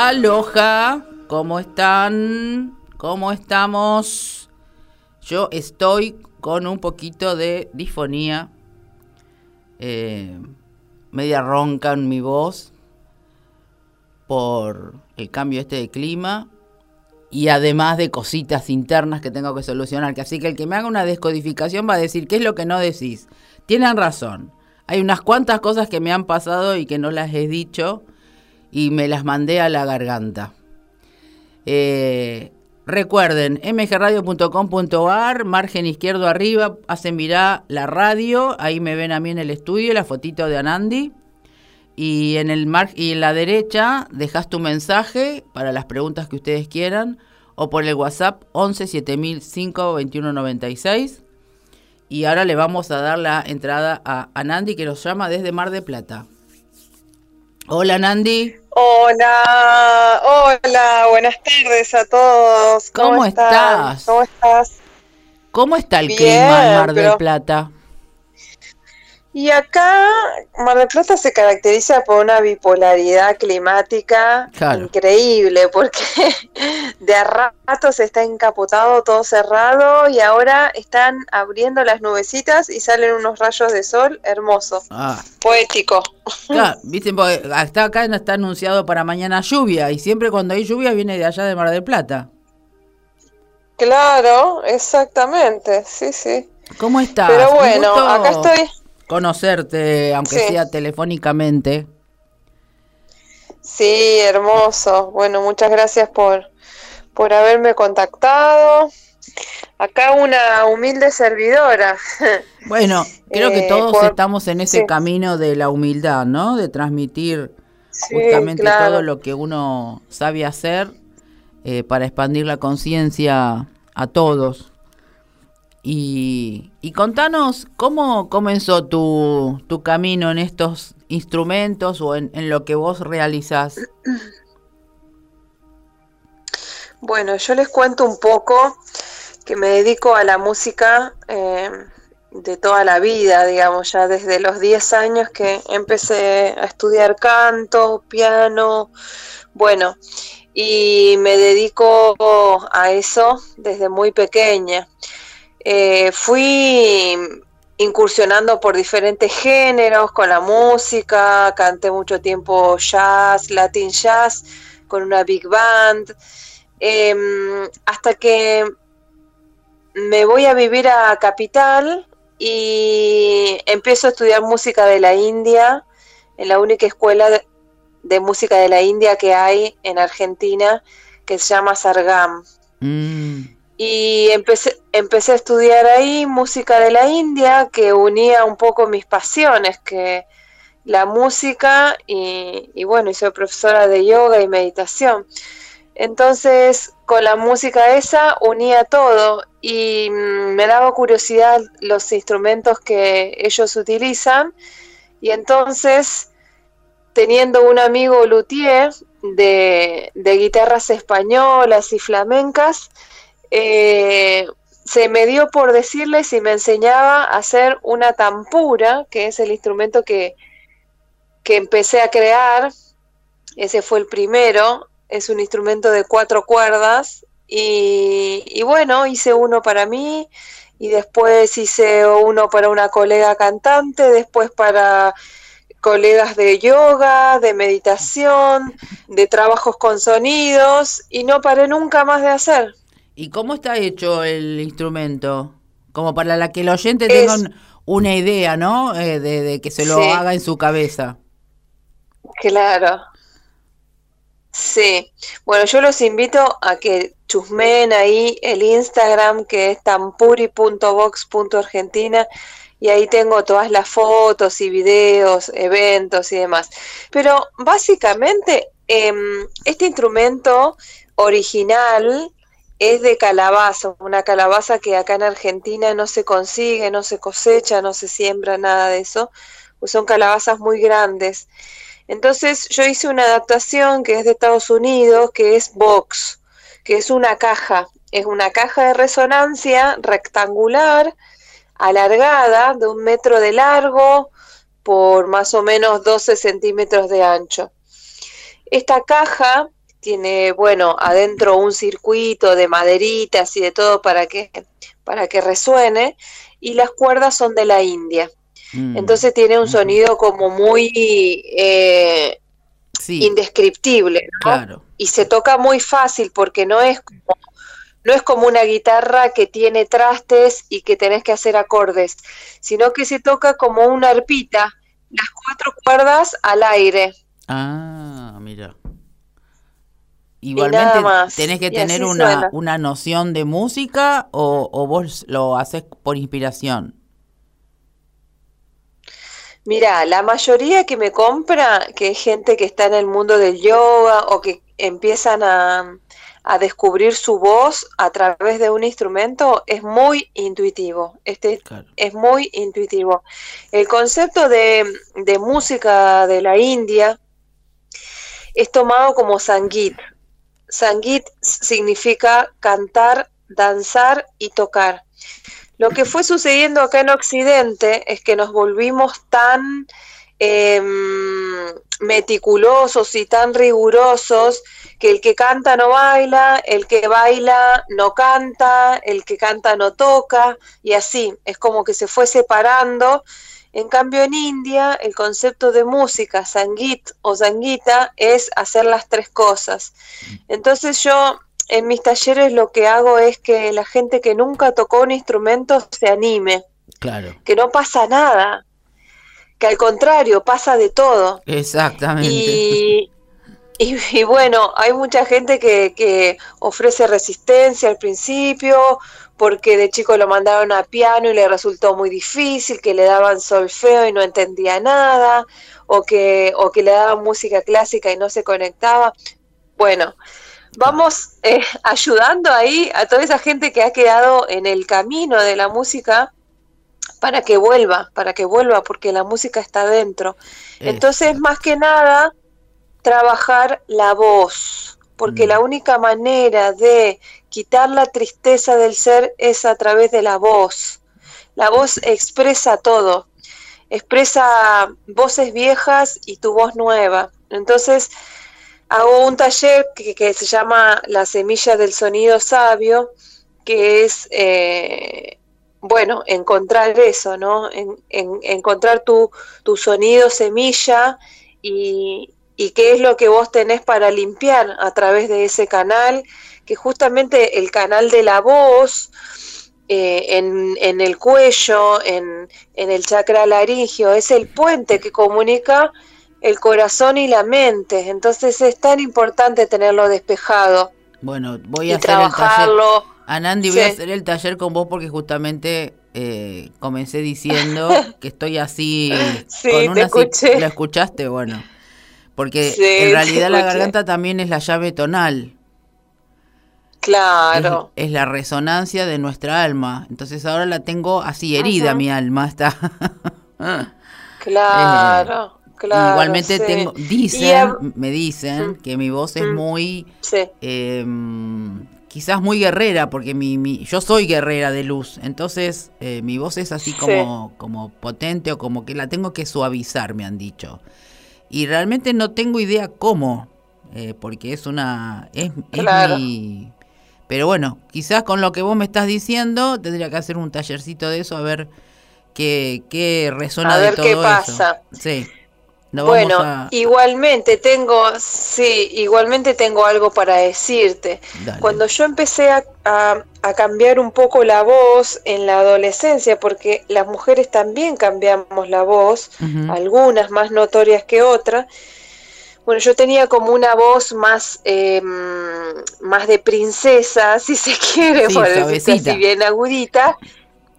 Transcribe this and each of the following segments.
Aloha, ¿cómo están? ¿Cómo estamos? Yo estoy con un poquito de disfonía, eh, media ronca en mi voz por el cambio este de clima y además de cositas internas que tengo que solucionar. Así que el que me haga una descodificación va a decir qué es lo que no decís. Tienen razón. Hay unas cuantas cosas que me han pasado y que no las he dicho y me las mandé a la garganta. Eh, recuerden, mgradio.com.ar, margen izquierdo arriba, hacen mirar la radio, ahí me ven a mí en el estudio, la fotito de Anandi. Y en, el mar y en la derecha dejas tu mensaje para las preguntas que ustedes quieran o por el WhatsApp 11 7005 2196. Y ahora le vamos a dar la entrada a, Anandi que nos llama desde Mar de Plata. Hola Nandi. Hola, hola, buenas tardes a todos. ¿Cómo, estás? ¿Cómo estás? ¿Cómo está el clima en Mar del Plata? Y acá Mar del Plata se caracteriza por una bipolaridad climática increíble, porque de a ratos está encapotado, todo cerrado, y ahora están abriendo las nubecitas y salen unos rayos de sol hermosos. Ah. Poético. Claro, viste, hasta acá está anunciado para mañana lluvia, y siempre cuando hay lluvia viene de allá de Mar del Plata. Claro, exactamente, sí, sí. ¿Cómo estás? Pero bueno, acá estoy conocerte, aunque sea telefónicamente. Sí, hermoso. Bueno, muchas gracias por, por haberme contactado. Acá una humilde servidora. Bueno, creo que eh, todos estamos en ese camino de la humildad, ¿no? De transmitir justamente todo lo que uno sabe hacer eh, para expandir la conciencia a todos. Y, contanos cómo comenzó tu, tu, camino en estos instrumentos o en, lo que vos realizás. Bueno, yo les cuento un poco que me dedico a la música eh, de toda la vida, digamos, ya desde los 10 años que empecé a estudiar canto, piano, bueno, y me dedico a eso desde muy pequeña. Eh, fui incursionando por diferentes géneros con la música, canté mucho tiempo jazz, latin jazz, con una big band, em, hasta que me voy a vivir a Capital y empiezo a estudiar música de la India, en la única escuela de, música de la India que hay en Argentina, que se llama Sargam. Mm y empecé, empecé a estudiar ahí música de la India que unía un poco mis pasiones, que la música y, bueno, y soy profesora de yoga y meditación. Entonces, con la música esa unía todo y mm, me daba curiosidad los instrumentos que ellos utilizan y entonces, teniendo un amigo luthier de guitarras españolas y flamencas, eh, se me dio por decirle si me enseñaba a hacer una tampura, que es el instrumento que, que empecé a crear. Ese fue el primero, es un instrumento de cuatro cuerdas y, y, bueno, hice uno para mí y después hice uno para una colega cantante, después para colegas de yoga, de meditación, de trabajos con sonidos y no paré nunca más de hacer. ¿Y cómo está hecho el instrumento? Como para la que el oyente tenga una idea, ¿no? Eh, de, que se lo haga en su cabeza. Claro. Sí. Bueno, yo los invito a que chusmen ahí el Instagram que es tampuri.vox.argentina y ahí tengo todas las fotos y videos, eventos y demás. Pero básicamente em, este instrumento original es de calabaza, una calabaza que acá en Argentina no se consigue, no se cosecha, no se siembra, nada de eso, pues son calabazas muy grandes. Entonces yo hice una adaptación que es de Estados Unidos, que es Box, que es una caja, es una caja de resonancia rectangular, alargada, de un metro de largo por más o menos 12 centímetros de ancho. Esta caja tiene, bueno, adentro un circuito de maderitas y de todo para que, para que resuene, y las cuerdas son de la India. Mm. Entonces tiene un sonido como muy eh, indescriptible, ¿no? Y se toca muy fácil porque no es como no es como una guitarra que tiene trastes y que tenés que hacer acordes, sino que se toca como una arpita, las cuatro cuerdas al aire. Ah, mira. Igualmente tenés que tener una, una, noción de música o, o vos lo haces por inspiración. Mira, la mayoría que me compra, que es gente que está en el mundo del yoga o que empiezan a, a descubrir su voz a través de un instrumento es muy intuitivo. Este es muy intuitivo. El concepto de, de, música de la India es tomado como Sangit. Sangit significa cantar, danzar y tocar. Lo que fue sucediendo acá en Occidente es que nos volvimos tan em, meticulosos y tan rigurosos que el que canta no baila, el que baila no canta, el que canta no toca, y así, es como que se fue separando. En cambio, en India, el concepto de música, sangit o sanguita, es hacer las tres cosas. Entonces yo en mis talleres lo que hago es que la gente que nunca tocó un instrumento se anime. Claro. Que no pasa nada. Que al contrario, pasa de todo. Exactamente. Y, y, bueno, hay mucha gente que, que ofrece resistencia al principio, porque de chico lo mandaron a piano y le resultó muy difícil, que le daban solfeo y no entendía nada, o que, o que le daban música clásica y no se conectaba. Bueno, vamos eh, ayudando ahí a toda esa gente que ha quedado en el camino de la música para que vuelva, para que vuelva, porque la música está dentro. Entonces, más que nada, trabajar la voz, porque mm. la única manera de quitar la tristeza del ser es a través de la voz. La voz expresa todo, expresa voces viejas y tu voz nueva. Entonces, hago un taller que, se llama La semilla del sonido sabio, que es, eh, bueno, encontrar eso, ¿no? En, encontrar tu, tu, sonido semilla y, y qué es lo que vos tenés para limpiar a través de ese canal, que justamente el canal de la voz, eh, en, en, el cuello, en, en el chakra laringio, es el puente que comunica el corazón y la mente. Entonces es tan importante tenerlo despejado. Bueno, voy a hacer trabajarlo. el taller. Anandi, voy a hacer el taller con vos porque justamente eh, comencé diciendo que estoy así con una escuché. ¿La escuchaste? Bueno. Porque en realidad la garganta también es la llave tonal. Claro. Es, la resonancia de nuestra alma. Entonces ahora la tengo así herida, mi alma está. claro. Igualmente tengo, dicen, me dicen que mi voz es muy, em, quizás muy guerrera, porque mi, yo soy guerrera de luz, entonces eh, mi voz es así como, como potente o como que la tengo que suavizar, me han dicho. Y realmente no tengo idea cómo, eh, porque es una, es, mi, pero bueno, quizás con lo que vos me estás diciendo, tendría que hacer un tallercito de eso a ver qué, qué resuena a ver de todo qué pasa. Sí bueno, igualmente tengo, sí, igualmente tengo algo para decirte. Cuando yo empecé a, a, cambiar un poco la voz en la adolescencia, porque las mujeres también cambiamos la voz, algunas más notorias que otras, bueno, yo tenía como una voz más, eh, más de princesa, si se quiere, por decirlo así, bien agudita,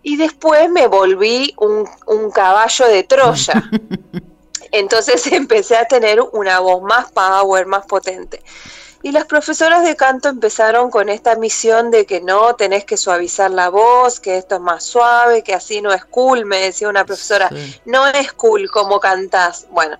y después me volví un, un caballo de Troya. Entonces empecé a tener una voz más power, más potente. Y las profesoras de canto empezaron con esta misión de que no, tenés que suavizar la voz, que esto es más suave, que así no es cool, me decía una profesora, no es cool como cantás. Bueno,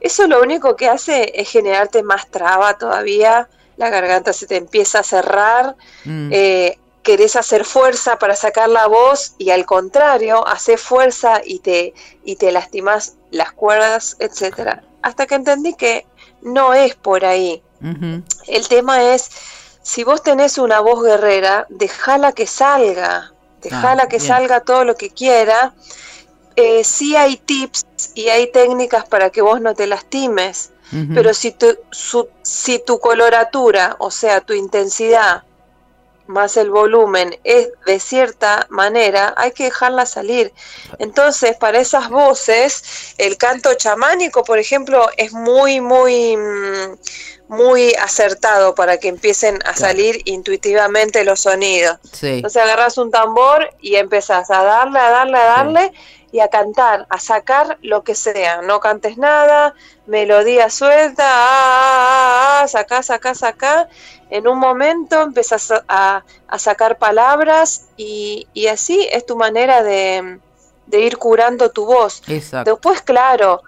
eso lo único que hace es generarte más traba todavía, la garganta se te empieza a cerrar, mm. eh, querés hacer fuerza para sacar la voz y al contrario, haces fuerza y te, y te lastimas las cuerdas, etcétera. Hasta que entendí que no es por ahí, El tema es, si vos tenés una voz guerrera, dejala que salga, dejala Ah, que bien. salga todo lo que quiera. Eh, sí hay tips y hay técnicas para que vos no te lastimes, pero si tu, su- si tu coloratura, o sea, tu intensidad más el volumen es de cierta manera, hay que dejarla salir. Entonces, para esas voces, el canto chamánico, por ejemplo, es muy, muy, mm, muy acertado para que empiecen a salir intuitivamente los sonidos. Sí. Entonces agarras un tambor y empezás a darle, a darle, a darle y a cantar, a sacar lo que sea. No cantes nada, melodía suelta, ah, ah, ah, sacá, sacá, sacá. En un momento empezás a, sacar palabras y, y así es tu manera de, de ir curando tu voz. Exacto. Después, claro,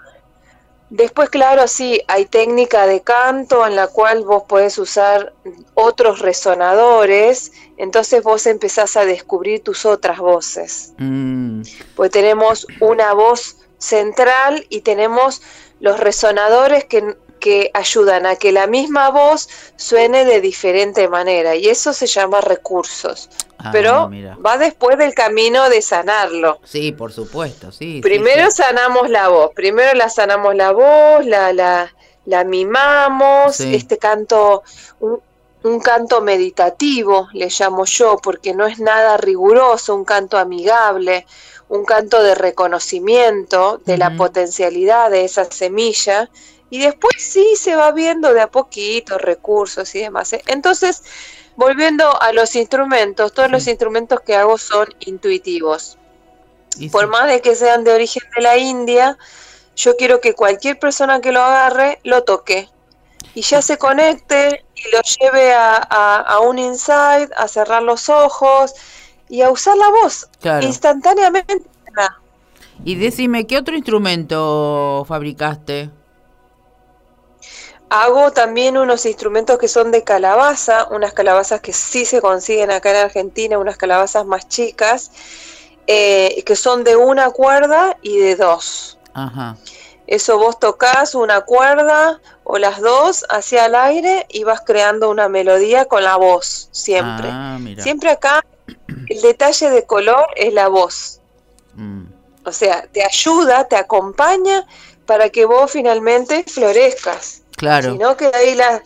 después, claro, sí, hay técnica de canto en la cual vos podés usar otros resonadores, entonces vos empezás a descubrir tus otras voces. Mm, Pues tenemos una voz central y tenemos los resonadores que, que ayudan a que la misma voz suene de diferente manera y eso se llama recursos. ah, Pero mira. va después del camino de sanarlo. Sí, por supuesto, sí. Primero sí. sanamos la voz, primero la sanamos la voz, la, la, la mimamos, Sí. este canto, un, un canto meditativo, le llamo yo, porque no es nada riguroso, un canto amigable, un canto de reconocimiento de la potencialidad de esa semilla, y después sí se va viendo de a poquito recursos y demás. ¿eh? Entonces, volviendo a los instrumentos, todos los instrumentos que hago son intuitivos Y por sí. más de que sean de origen de la India, yo quiero que cualquier persona que lo agarre lo toque y ya se conecte y lo lleve a, a- a un insight, a cerrar los ojos y a usar la voz Claro. instantáneamente. Y decime, ¿qué otro instrumento fabricaste? Hago también unos instrumentos que son de calabaza, unas calabazas que sí se consiguen acá en Argentina, unas calabazas más chicas, eh, que son de una cuerda y de dos. Ajá. Eso vos tocas una cuerda o las dos hacia el aire y vas creando una melodía con la voz, siempre. Ah, mira. Siempre acá el detalle de color es la voz. Mm, O sea, te ayuda, te acompaña para que vos finalmente florezcas. Claro. Si no, queda ahí la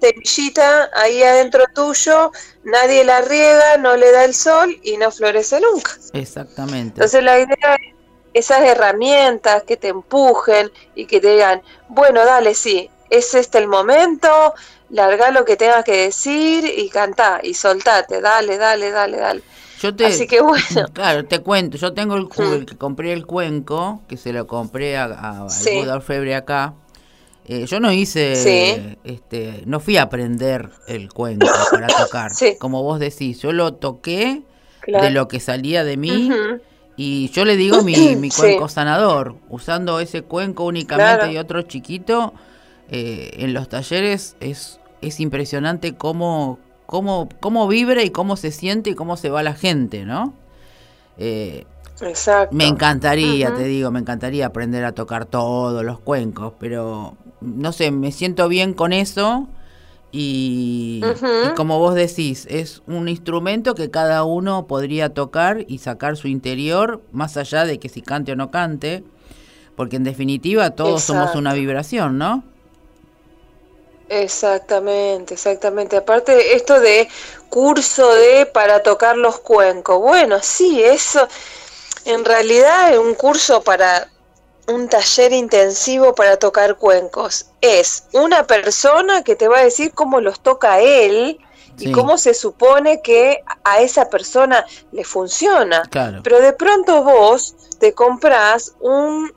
semillita ahí adentro tuyo, nadie la riega, no le da el sol y no florece nunca. Exactamente. Entonces la idea es esas herramientas que te empujen y que te digan, bueno, dale, sí, es este el momento, larga lo que tengas que decir y cantá y soltate, dale, dale, dale, dale. Yo te, Así que bueno, Claro, te cuento, yo tengo el, Mm. el que compré el cuenco, que se lo compré a, a, Sí. Buda Orfebre acá. Eh, yo no hice, Sí. este, no fui a aprender el cuenco para tocar, Sí. como vos decís, yo lo toqué claro. de lo que salía de mí y yo le digo mi, mi Sí. cuenco sanador, usando ese cuenco únicamente Claro. y otro chiquito, eh, en los talleres es, es impresionante cómo, cómo, cómo vibra y cómo se siente y cómo se va la gente, ¿no? Eh, Exacto. me encantaría, te digo, me encantaría aprender a tocar todos los cuencos, pero no sé, me siento bien con eso y, como vos decís, es un instrumento que cada uno podría tocar y sacar su interior, más allá de que si cante o no cante, porque en definitiva todos somos una vibración, ¿no? Exactamente, exactamente. Aparte, esto de curso de para tocar los cuencos. Bueno, sí, eso en realidad es un curso para un taller intensivo para tocar cuencos. Es una persona que te va a decir cómo los toca él Sí. y cómo se supone que a esa persona le funciona. Claro. Pero de pronto vos te comprás un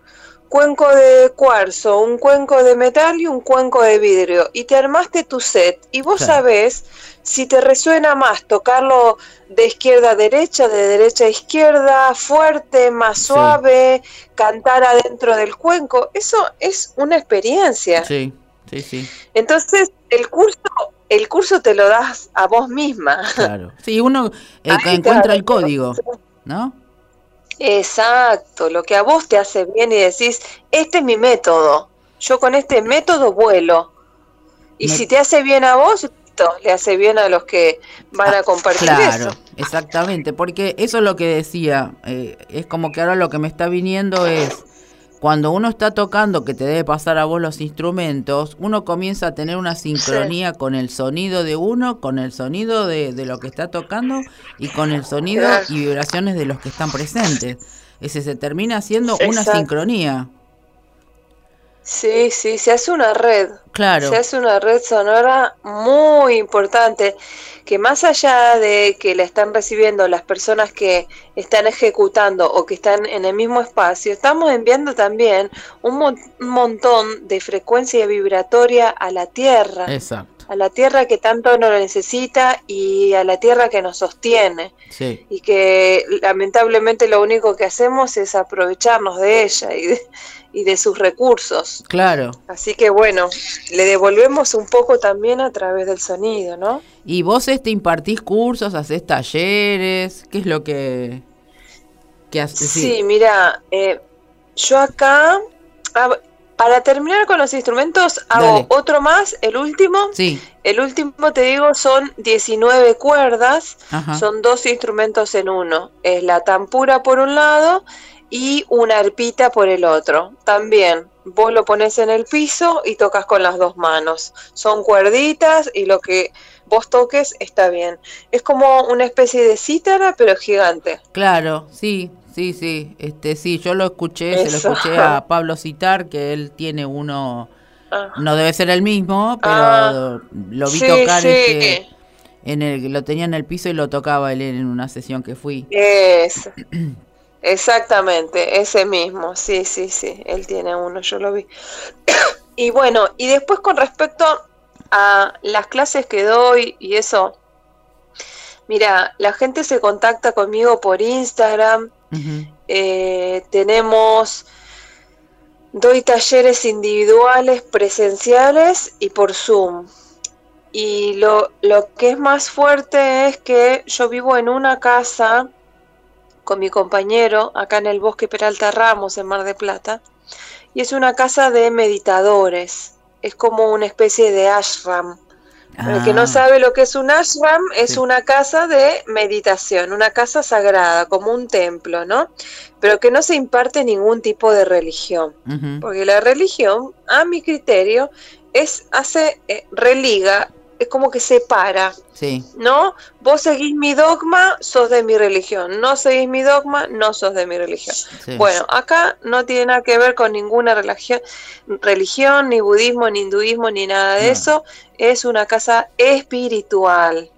cuenco de cuarzo, un cuenco de metal y un cuenco de vidrio y te armaste tu set y vos Claro. sabés si te resuena más tocarlo de izquierda a derecha, de derecha a izquierda, fuerte, más Sí. suave, cantar adentro del cuenco, eso es una experiencia. Sí, sí, sí, Entonces, el curso el curso te lo das a vos misma. claro. Sí, uno eh, encuentra el código, ¿no? Exacto, lo que a vos te hace bien y decís, este es mi método, yo con este método vuelo. Y si te hace bien a vos, le hace bien a los que van a ah, compartir claro, exactamente, porque eso es lo que decía, eh, es como que ahora lo que me está viniendo es cuando uno está tocando, que te debe pasar a vos los instrumentos, uno comienza a tener una sincronía con el sonido de uno, con el sonido de, lo que está tocando y con el sonido y vibraciones de los que están presentes. Ese se termina haciendo una sincronía. Sí, sí, se hace una red. Claro. Se hace una red sonora muy importante, que más allá de que la están recibiendo las personas que están ejecutando o que están en el mismo espacio, estamos enviando también un, montón de frecuencia vibratoria a la Tierra. Exacto a la tierra que tanto nos necesita y a la tierra que nos sostiene. Y que lamentablemente lo único que hacemos es aprovecharnos de ella y de, y de sus recursos. Claro. Así que bueno, le devolvemos un poco también a través del sonido, ¿no? ¿Y vos este impartís cursos, haces talleres? ¿Qué es lo que, que haces? Sí, mira, eh, yo acá para terminar con los instrumentos, hago otro más, el último. Sí. El último, te digo, son 19 cuerdas, son dos instrumentos en uno. Es la tampura por un lado y una arpita por el otro. También, vos lo pones en el piso y tocas con las dos manos. Son cuerditas y lo que vos toques está bien. Es como una especie de cítara, pero gigante. Claro, sí, Sí, sí, este, sí, yo lo escuché, se lo escuché a Pablo citar, que él tiene uno, ah. no debe ser el mismo, pero ah. lo vi tocar este, en el, lo tenía en el piso y lo tocaba él en una sesión que fui. Es, exactamente, ese mismo, sí, sí, sí, él tiene uno, yo lo vi. y bueno, y después con respecto a las clases que doy y eso, mira, la gente se contacta conmigo por Instagram, eh, tenemos, doy talleres individuales, presenciales y por Zoom. Y lo, lo que es más fuerte es que yo vivo en una casa con mi compañero acá en el bosque Peralta Ramos, en Mar de Plata, y es una casa de meditadores, es como una especie de ashram. Para el que no ah. sabe lo que es un ashram, es una casa de meditación, una casa sagrada, como un templo, ¿no? Pero que no se imparte ningún tipo de religión. Porque la religión, a mi criterio, es, hace, eh, religa es como que separa. Sí. ¿No? Vos seguís mi dogma, sos de mi religión. No seguís mi dogma, no sos de mi religión. Bueno, acá no tiene nada que ver con ninguna religión, religión ni budismo, ni hinduismo, ni nada de eso. Es una casa espiritual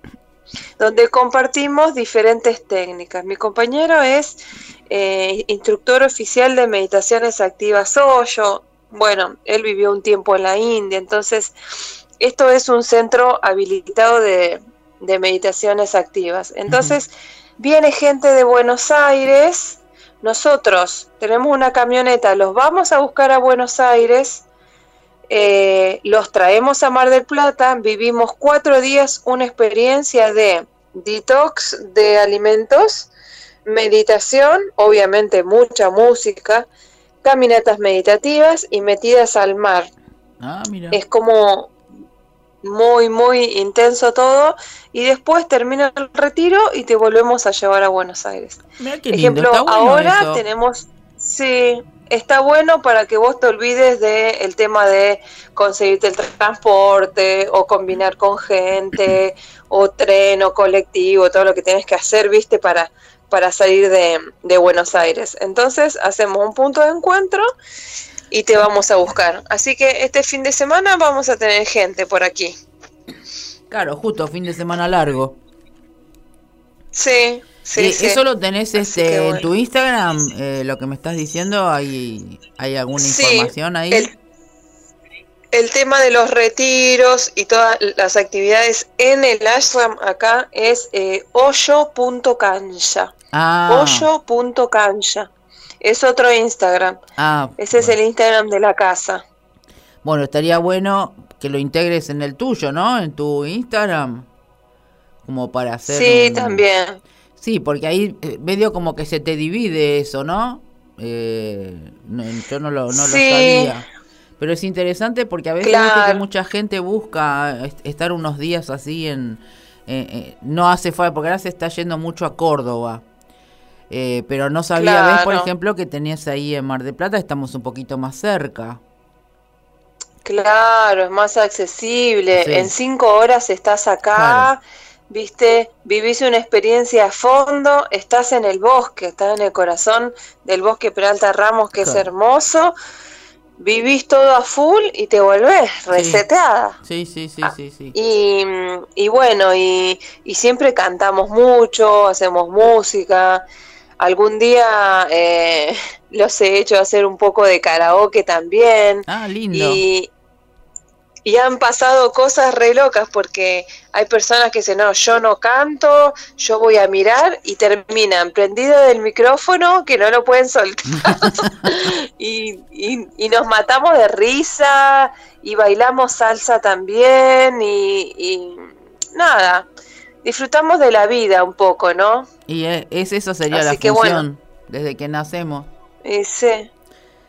donde compartimos diferentes técnicas. Mi compañero es eh, instructor oficial de meditaciones activas Hoyo. Bueno, él vivió un tiempo en la India, entonces esto es un centro habilitado de, meditaciones activas. Entonces, viene gente de Buenos Aires, nosotros tenemos una camioneta, los vamos a buscar a Buenos Aires, eh, los traemos a Mar del Plata, vivimos cuatro días una experiencia de detox de alimentos, meditación, obviamente mucha música, caminatas meditativas y metidas al mar. Ah, es como muy, muy intenso todo, y después termina el retiro y te volvemos a llevar a Buenos Aires. Ejemplo, ahora tenemos, sí, está bueno para que vos te olvides del el tema de conseguirte el transporte o combinar con gente o tren o colectivo, todo lo que tienes que hacer, viste, para, para salir de, de Buenos Aires. Entonces hacemos un punto de encuentro y te vamos a buscar. Así que este fin de semana vamos a tener gente por aquí. Claro, justo fin de semana largo. Sí, sí, sí. ¿Eso lo tenés este, en tu Instagram? Eh, lo que me estás diciendo, ¿hay, hay alguna información ahí? El, el, tema de los retiros y todas las actividades en el ashram acá es eh, hoyo.cancha. Ah. Hoyo.cancha. Es otro Instagram. Ah, Ese es el Instagram de la casa. Bueno, estaría bueno que lo integres en el tuyo, ¿no? En tu Instagram. Como para hacer. Sí, también. Sí, porque ahí eh, medio como que se te divide eso, ¿no? Eh, yo no lo, no lo sabía. Pero es interesante porque a veces que mucha gente busca estar unos días así en... Eh, eh, no hace falta, porque ahora se está yendo mucho a Córdoba. Eh, pero no sabía, por ejemplo, que tenías ahí en Mar de Plata, estamos un poquito más cerca. Claro, es más accesible. En cinco horas estás acá, viste, vivís una experiencia a fondo, estás en el bosque, estás en el corazón del bosque Peralta Ramos, que es hermoso. Vivís todo a full y te volvés reseteada. Sí, sí, sí, sí, sí. Y, y bueno, y, y siempre cantamos mucho, hacemos música. Algún día eh, los he hecho hacer un poco de karaoke también. Ah, lindo. Y, y han pasado cosas re locas porque hay personas que dicen, no, yo no canto, yo voy a mirar y terminan prendido del micrófono que no lo pueden soltar. y, y, nos matamos de risa y bailamos salsa también y, y nada, disfrutamos de la vida un poco, ¿no? Y es, eso sería la función desde que nacemos. sí,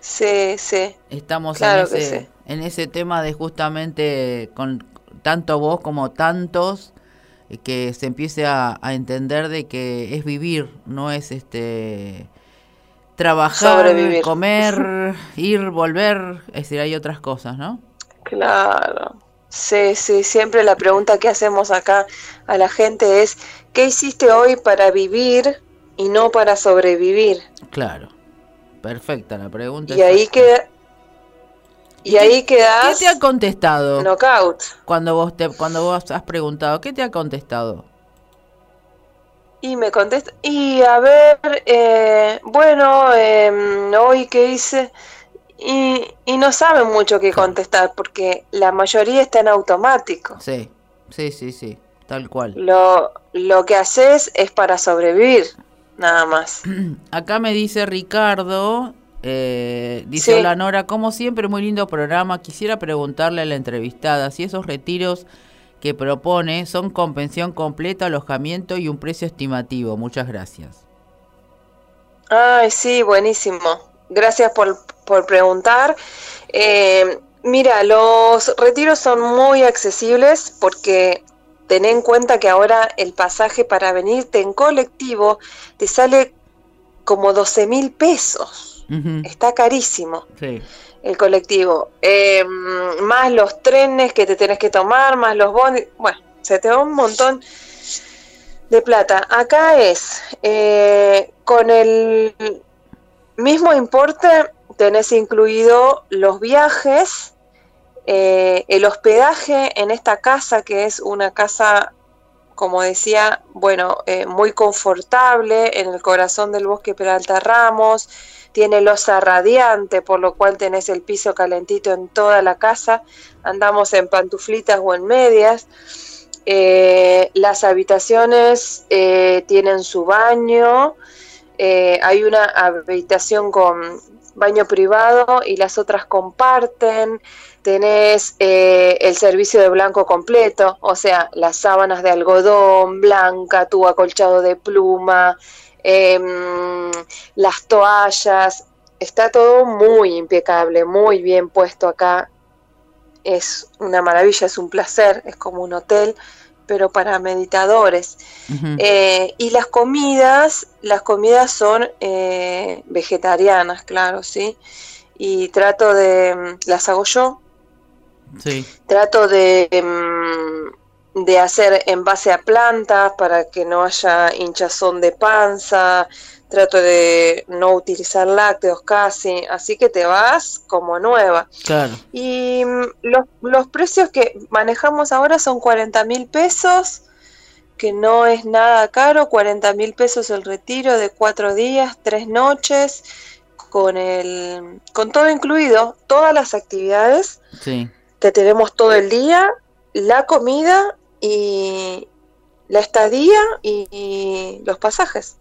sí, sí. Estamos en, ese, en ese tema de justamente con tanto vos como tantos eh, que se empiece a, entender de que es vivir, no es este trabajar, comer, ir, volver, es decir, hay otras cosas, ¿no? Claro. Sí, sí, siempre la pregunta que hacemos acá a la gente es, ¿qué hiciste hoy para vivir y no para sobrevivir? Claro, perfecta la pregunta. Y ahí queda... Y, ahí quedas... ¿Qué te ha contestado? Knockout. Cuando vos, te, cuando vos has preguntado, ¿qué te ha contestado? Y me contesta, y a ver, eh, bueno, eh, hoy qué hice, y, y no saben mucho qué contestar porque la mayoría está en automático. Sí, sí, sí, sí, tal cual. Lo, lo que haces es para sobrevivir, nada más. Acá me dice Ricardo, eh, dice hola Nora, como siempre, muy lindo programa. Quisiera preguntarle a la entrevistada si esos retiros que propone son con pensión completa, alojamiento y un precio estimativo. Muchas gracias. Ay, sí, buenísimo. Gracias por, por preguntar. Eh, mira, los retiros son muy accesibles porque ten en cuenta que ahora el pasaje para venirte en colectivo te sale como 12 mil pesos. Está carísimo el colectivo. Em, más los trenes que te tenés que tomar, más los bonos. Bueno, se te va un montón de plata. Acá es eh, con el mismo importe tenés incluido los viajes, eh, el hospedaje en esta casa, que es una casa, como decía, bueno, eh, muy confortable en el corazón del bosque Peralta Ramos, tiene losa radiante, por lo cual tenés el piso calentito en toda la casa, andamos en pantuflitas o en medias. Eh, las habitaciones tienen su baño, hay una habitación con baño privado y las otras comparten, tenés eh, el servicio de blanco completo, o sea, las sábanas de algodón blanca, tu acolchado de pluma, em, las toallas, está todo muy impecable, muy bien puesto acá, es una maravilla, es un placer, es como un hotel pero para meditadores. Eh, y las comidas, las comidas son eh, vegetarianas, claro, ¿sí? Y trato de, mm, las hago yo. Sí. Trato de, mm, de hacer en base a plantas para que no haya hinchazón de panza, trato de no utilizar lácteos casi, así que te vas como nueva. Claro. Y mm, los, los precios que manejamos ahora son 40 mil pesos, que no es nada caro, 40 mil pesos el retiro de cuatro días, tres noches, con, el, con todo incluido, todas las actividades. Sí. Te tenemos todo el día, la comida y la estadía y los pasajes.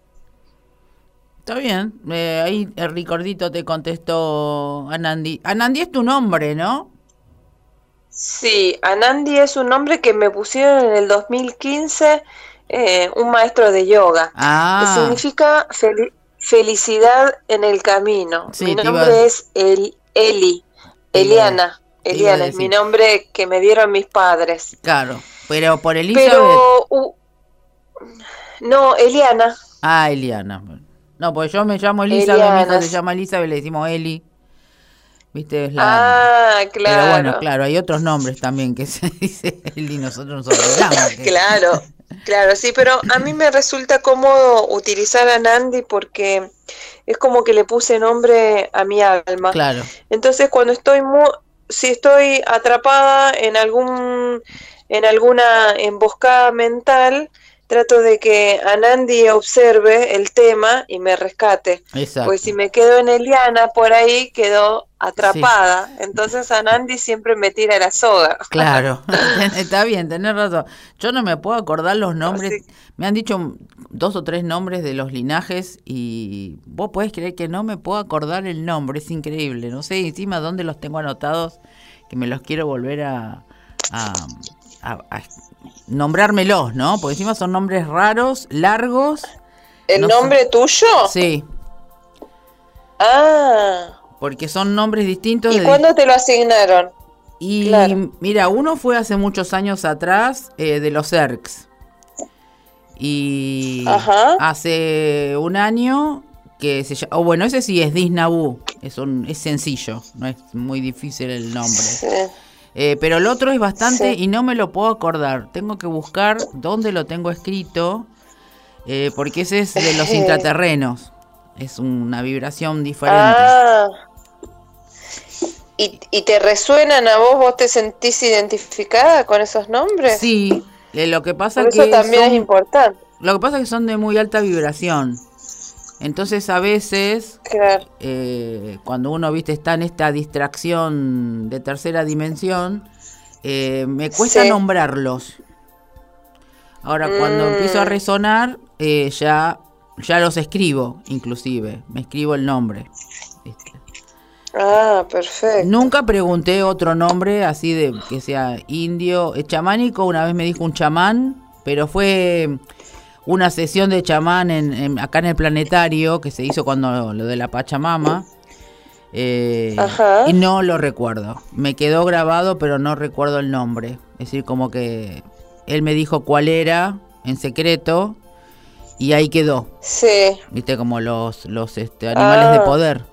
Está bien. Eh, ahí el Ricordito te contestó Anandi. Anandi es tu nombre, ¿no? Sí, Anandi es un nombre que me pusieron en el 2015 eh, un maestro de yoga. Ah. Que significa felicidad en el camino. Mi nombre es el Eli. Eliana. Eliana es mi nombre que me dieron mis padres. Claro, pero por Elizabeth. Pero. no, Eliana. Ah, Eliana. No, pues yo me llamo Elizabeth, mi hija se llama Elizabeth, le decimos Eli. ¿Viste? Es la... Ah, claro. Pero bueno, claro, hay otros nombres también que se dice Eli, nosotros nos olvidamos. claro, claro, sí, pero a mí me resulta cómodo utilizar a Nandi porque es como que le puse nombre a mi alma. Claro. Entonces, cuando estoy muy, si estoy atrapada en algún en alguna emboscada mental, trato de que Anandi observe el tema y me rescate. Exacto. Pues si me quedo en Eliana por ahí, quedo atrapada. Entonces Anandi siempre me tira la soga. Claro, está bien, tenés razón. Yo no me puedo acordar los nombres. Me han dicho dos o tres nombres de los linajes y vos podés creer que no me puedo acordar el nombre, es increíble. No sé encima dónde los tengo anotados, que me los quiero volver a, a, a, nombrármelos, ¿no? Porque encima son nombres raros, largos. ¿El nombre tuyo? Sí. Ah. Porque son nombres distintos. ¿Y cuándo te lo asignaron? Y mira, uno fue hace muchos años atrás eh, de los ERCs. Y hace un año que se llama, oh, bueno, ese sí es Disnabú, es, un, es sencillo, no es muy difícil el nombre. Eh, pero el otro es bastante y no me lo puedo acordar. Tengo que buscar dónde lo tengo escrito, eh, porque ese es de los intraterrenos. Es una vibración diferente. Ah. ¿Y, ¿Y, te resuenan a vos? ¿Vos te sentís identificada con esos nombres? Sí, eh, lo que pasa que también es importante. Lo que pasa es que son de muy alta vibración. Entonces a veces, eh, cuando uno viste está en esta distracción de tercera dimensión, eh, me cuesta nombrarlos. Ahora, cuando empiezo a mm. resonar, ya, ya los escribo, inclusive. Me escribo el nombre. Ah, perfecto. Nunca pregunté otro nombre así de que sea indio. Chamánico una vez me dijo un chamán, pero fue una sesión de chamán en, acá en el planetario que se hizo cuando lo de la Pachamama. Eh, y no lo recuerdo. Me quedó grabado, pero no recuerdo el nombre. Es decir, como que él me dijo cuál era en secreto y ahí quedó. Sí. Viste, como los, los este, animales de ah. poder.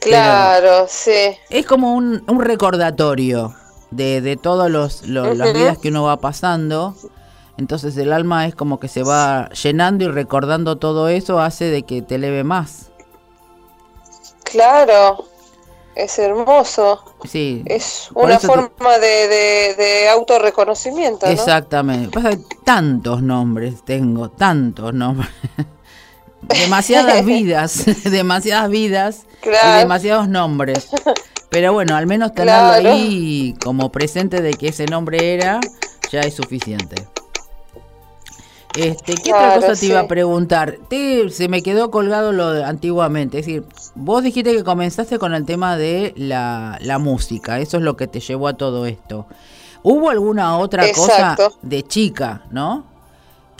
Claro, sí. Es como un, un recordatorio de, de todas los, las vidas que uno va pasando. Entonces el alma es como que se va llenando y recordando todo eso hace de que te eleve más. Claro, es hermoso. Sí. Es una forma de, de, autorreconocimiento. Exactamente. Pasa tantos nombres tengo, tantos nombres. demasiadas vidas, demasiadas vidas y demasiados nombres. Pero bueno, al menos tenerlo ahí como presente de que ese nombre era, ya es suficiente. Este, ¿Qué otra cosa te iba a preguntar? Te, se me quedó colgado lo de antiguamente. Es decir, vos dijiste que comenzaste con el tema de la, la música. Eso es lo que te llevó a todo esto. ¿Hubo alguna otra cosa de chica, no?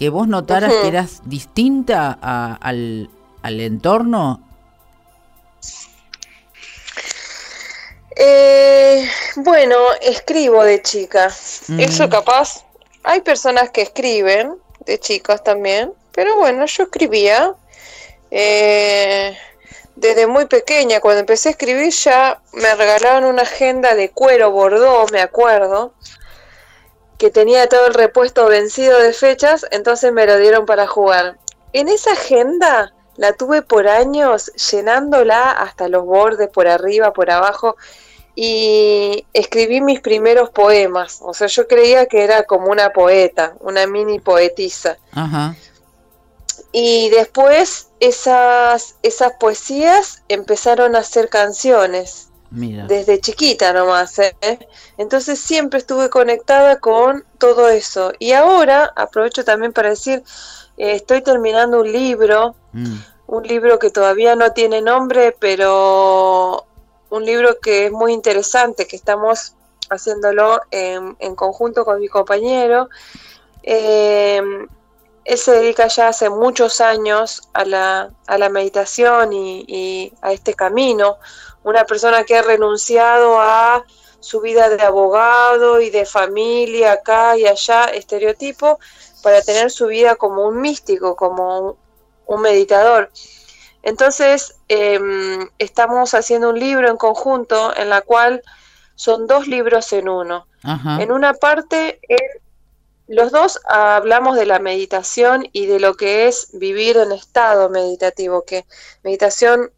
que vos notaras que eras distinta al, entorno? Eh, bueno, escribo de chica. Mm. Eso capaz. Hay personas que escriben de chicas también, pero bueno, yo escribía. Eh, desde muy pequeña, cuando empecé a escribir ya me regalaron una agenda de cuero bordó, me acuerdo, que tenía todo el repuesto vencido de fechas, entonces me lo dieron para jugar. En esa agenda la tuve por años llenándola hasta los bordes, por arriba, por abajo, y escribí mis primeros poemas. O sea, yo creía que era como una poeta, una mini poetisa. Y después esas, esas poesías empezaron a ser canciones. Desde chiquita nomás, ¿eh? Entonces siempre estuve conectada con todo eso. Y ahora aprovecho también para decir, eh, estoy terminando un libro, mm. un libro que todavía no tiene nombre, pero un libro que es muy interesante, que estamos haciéndolo en, conjunto con mi compañero. Eh, él se dedica ya hace muchos años a la, a la meditación y, a este camino una persona que ha renunciado a su vida de abogado y de familia acá y allá, estereotipo, para tener su vida como un místico, como un, meditador. Entonces, em, estamos haciendo un libro en conjunto en la cual son dos libros en uno. En una parte, los dos hablamos de la meditación y de lo que es vivir en estado meditativo, que meditación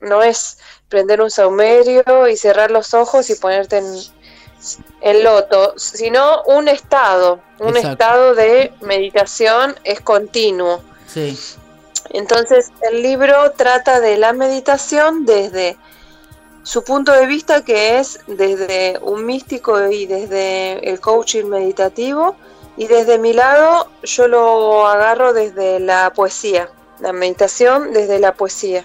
no es prender un saumerio y cerrar los ojos y ponerte en, en loto, sino un estado, un estado de meditación es continuo. Sí. Entonces el libro trata de la meditación desde su punto de vista que es desde un místico y desde el coaching meditativo y desde mi lado yo lo agarro desde la poesía, la meditación desde la poesía.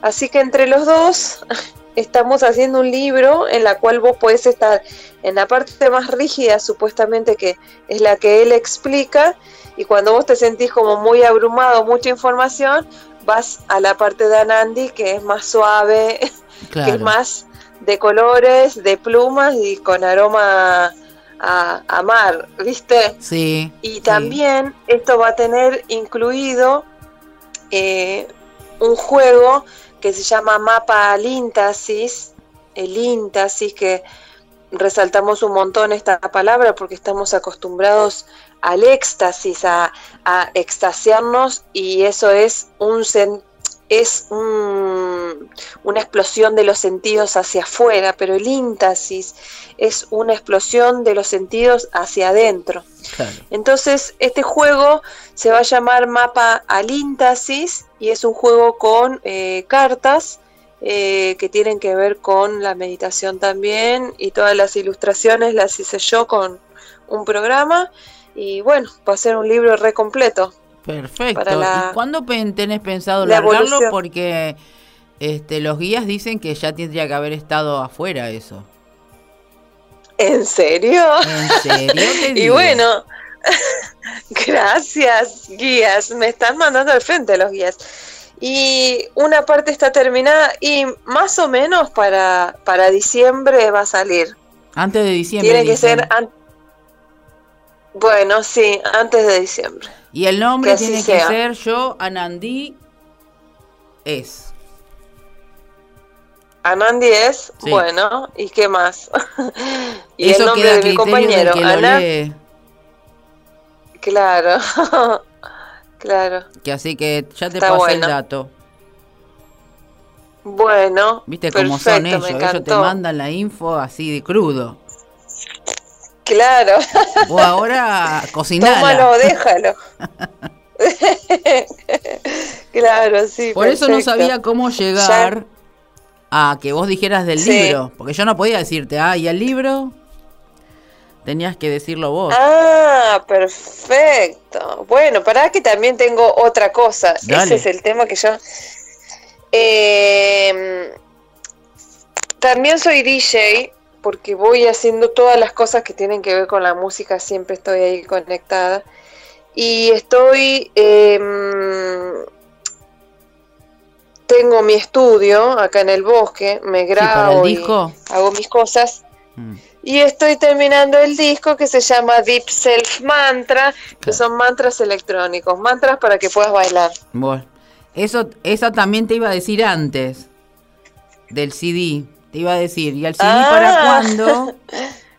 Así que entre los dos estamos haciendo un libro en la cual vos podés estar en la parte más rígida, supuestamente que es la que él explica, y cuando vos te sentís como muy abrumado, mucha información, vas a la parte de Anandi, que es más suave, que es más de colores, de plumas y con aroma a, mar, ¿viste? Sí. Y también esto va a tener incluido eh, un juego que se llama mapa lintasis, el íntasis, que resaltamos un montón esta palabra porque estamos acostumbrados al éxtasis, a, extasiarnos y eso es un es una explosión de los sentidos hacia afuera, pero el íntasis es una explosión de los sentidos hacia adentro. Entonces, este juego se va a llamar mapa alíntasis y es un juego con eh, cartas eh, que tienen que ver con la meditación también y todas las ilustraciones las hice yo con un programa y bueno, va a ser un libro re completo. Perfecto. ¿Y cuándo tenés pensado largarlo? Porque este, los guías dicen que ya tendría que haber estado afuera eso. ¿En serio? ¿En serio? y bueno, gracias, guías. Me están mandando al frente los guías. Y una parte está terminada y más o menos para, para diciembre va a salir. Antes de diciembre. Tiene que ser. Bueno, sí, antes de diciembre. Y el nombre tiene que ser Yo Anandí es. Anandi es, bueno, ¿y qué más? y el nombre de mi compañero, Ana. Claro, claro. Que así que ya te pasé el dato. Bueno, viste cómo son ellos, ellos te mandan la info así de crudo. Claro. O ahora cocinala. Tómalo, déjalo. claro, sí. Por eso no sabía cómo llegar a que vos dijeras del libro, porque yo no podía decirte, ah, y el libro tenías que decirlo vos. Ah, perfecto. Bueno, para que también tengo otra cosa. Ese es el tema que yo... Em, también soy DJ porque voy haciendo todas las cosas que tienen que ver con la música, siempre estoy ahí conectada. Y estoy eh, tengo mi estudio acá en el bosque, me grabo y hago mis cosas. Mm. Y estoy terminando el disco que se llama Deep Self Mantra, que son mantras electrónicos, mantras para que puedas bailar. Bueno, eso, eso también te iba a decir antes del CD. Te iba a decir, ¿y el CD para ah. cuándo?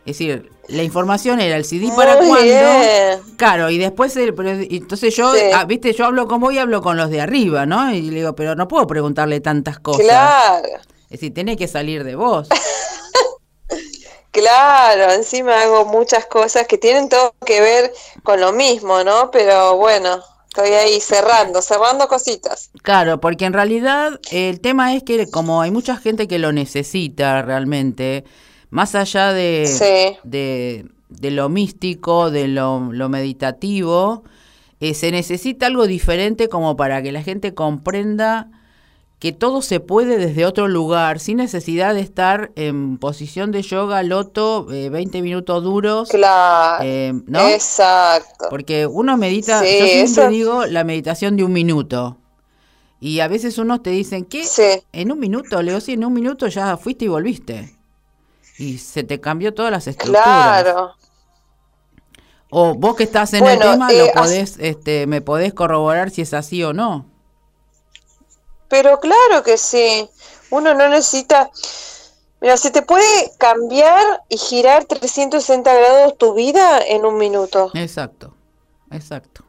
Es decir, la información era el CD para cuándo. Claro, y después, entonces yo, ah, viste, yo hablo con vos y hablo con los de arriba, ¿no? Y le digo, pero no puedo preguntarle tantas cosas. Claro. Es decir, tiene que salir de vos. claro, encima hago muchas cosas que tienen todo que ver con lo mismo, ¿no? Pero bueno, estoy ahí cerrando, cerrando cositas. Claro, porque en realidad el tema es que como hay mucha gente que lo necesita realmente, más allá de, de, lo místico, de lo, meditativo, eh, se necesita algo diferente como para que la gente comprenda que todo se puede desde otro lugar, sin necesidad de estar en posición de yoga, loto, 20 eh, minutos duros. Claro. Eh, ¿no? Exacto. Porque uno medita, yo siempre digo la meditación de un minuto. Y a veces unos te dicen, ¿qué? Sí. En un minuto, Leo, sí, en un minuto ya fuiste y volviste. Y se te cambió todas las estructuras. Claro. O vos que estás en Bueno, el tema, eh, lo as- podés, este, me podés corroborar si es así o no. Pero claro que sí. Uno no necesita. Mira, se te puede cambiar y girar 360 grados tu vida en un minuto. Exacto, exacto.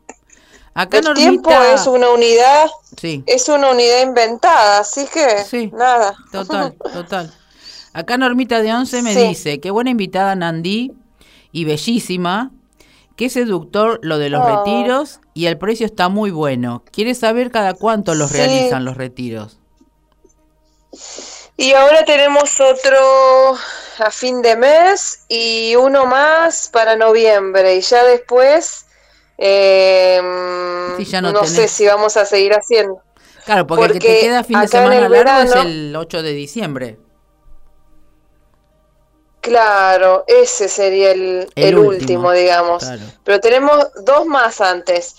Acá El tiempo es una unidad, sí, es una unidad inventada, así que Sí. nada. total, total. Acá Normita de Once me Sí. dice, qué buena invitada Nandí y bellísima, qué seductor lo de los Oh. retiros y el precio está muy bueno. ¿Quiere saber cada cuánto los Sí. realizan los retiros? Y ahora tenemos otro a fin de mes y uno más para noviembre. Y ya después, eh, Sí, ya no no, tenés. sé si vamos a seguir haciendo. Claro, porque, el que te queda fin de semana largo es verano- el 8 de diciembre. Claro, ese sería el, El el último, último, digamos. claro. Pero tenemos dos más antes.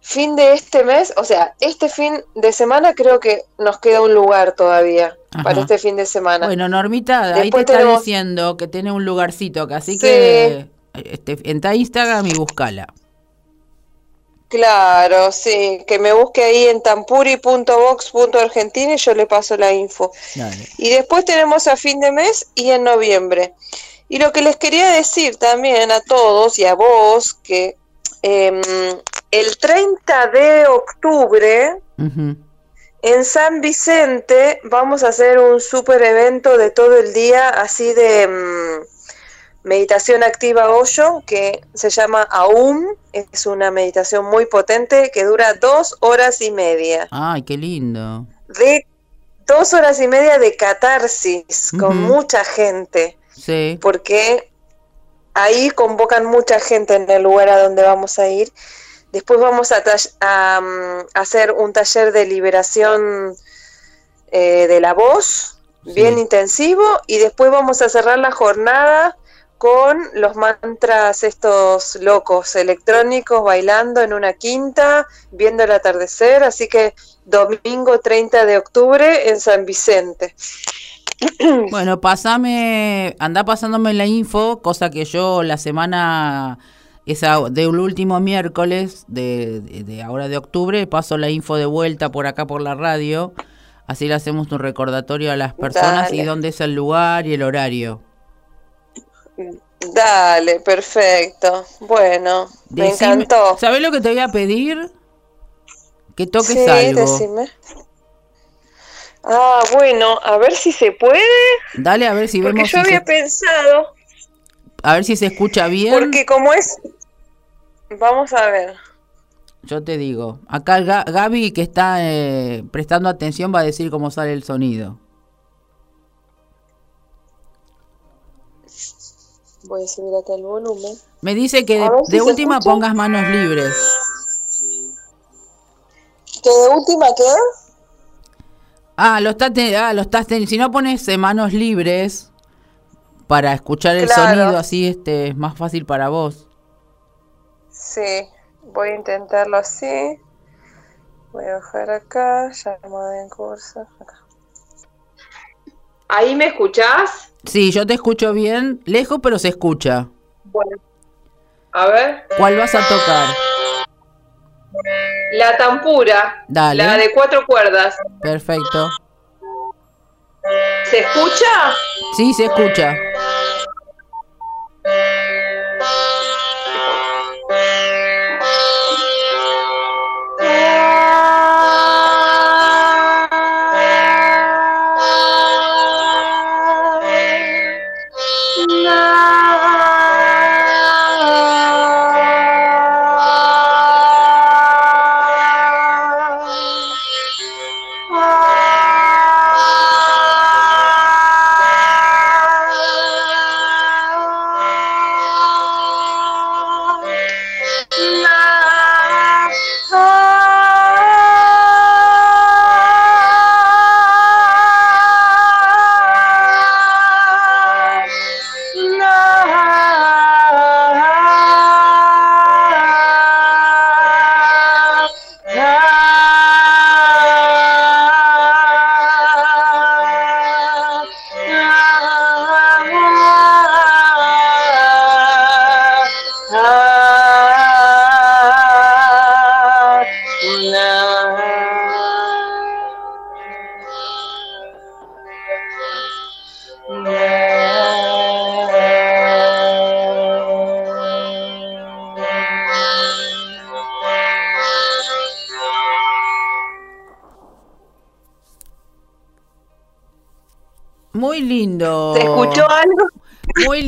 Fin de este mes, o sea, este fin de semana creo que nos queda un lugar todavía Ajá. para este fin de semana. Bueno, Normita, ahí te está tenemos- diciendo que tiene un lugarcito, así Sí. que este, entra a Instagram y búscala. Claro, sí, que me busque ahí en tampuri.box.argentina y yo le paso la info. Dale. Y después tenemos a fin de mes y en noviembre. Y lo que les quería decir también a todos y a vos, que em, el 30 de octubre en San Vicente vamos a hacer un super evento de todo el día, así de mm, meditación activa Osho, que se llama AUM, es una meditación muy potente que dura dos horas y media. Ay, qué lindo. De dos horas y media de catarsis con mucha gente, Sí. porque ahí convocan mucha gente en el lugar a donde vamos a ir. Después vamos a, mm, hacer un taller de liberación eh, de la voz, Sí. bien intensivo, y después vamos a cerrar la jornada con los mantras estos locos electrónicos bailando en una quinta, viendo el atardecer, así que domingo 30 de octubre en San Vicente. Bueno, pasame, anda pasándome la info, cosa que yo la semana esa del último miércoles de, de- de ahora de octubre paso la info de vuelta por acá por la radio, así le hacemos un recordatorio a las personas y dónde es el lugar y el horario. Dale, perfecto. Bueno, me encantó. ¿Sabés lo que te voy a pedir? Que toques Sí, algo. decime. Ah, bueno, a ver si se puede, Dale a ver si porque vemos yo si se, había pensado, a ver si se escucha bien. porque como es, vamos a ver. Yo te digo, acá Ga- Gaby que está eh, prestando atención va a decir cómo sale el sonido. Voy a subir acá el volumen. Me dice que de, si última escucha. pongas manos libres. ¿Que de última qué? Ah, lo estás ah, lo estás teniendo. Si no pones eh, manos libres para escuchar el Claro. sonido así este es más fácil para vos. Sí, voy a intentarlo así. Voy a bajar acá, llamada en curso. acá. ¿Ahí me escuchás? Sí, yo te escucho bien, lejos pero se escucha. Bueno, a ver. ¿Cuál vas a tocar? La tampura, Dale. la de cuatro cuerdas. Perfecto. ¿Se escucha? Sí, se escucha.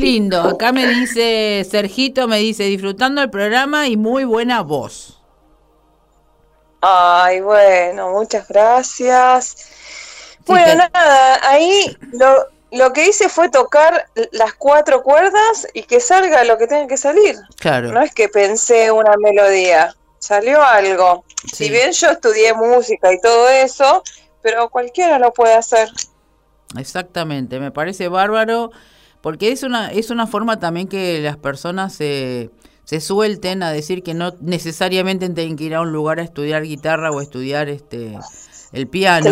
Lindo. Acá me dice, Sergito me dice, disfrutando el programa y muy buena voz. Ay, bueno, muchas gracias. bueno, nada, ahí lo, lo que hice fue tocar las cuatro cuerdas y que salga lo que tenga que salir. Claro. No es que pensé una melodía, salió algo. Si bien yo estudié música y todo eso, pero cualquiera lo puede hacer. Exactamente, me parece bárbaro porque es una es una forma también que las personas se, se suelten a decir que no necesariamente tienen que ir a un lugar a estudiar guitarra o estudiar este el piano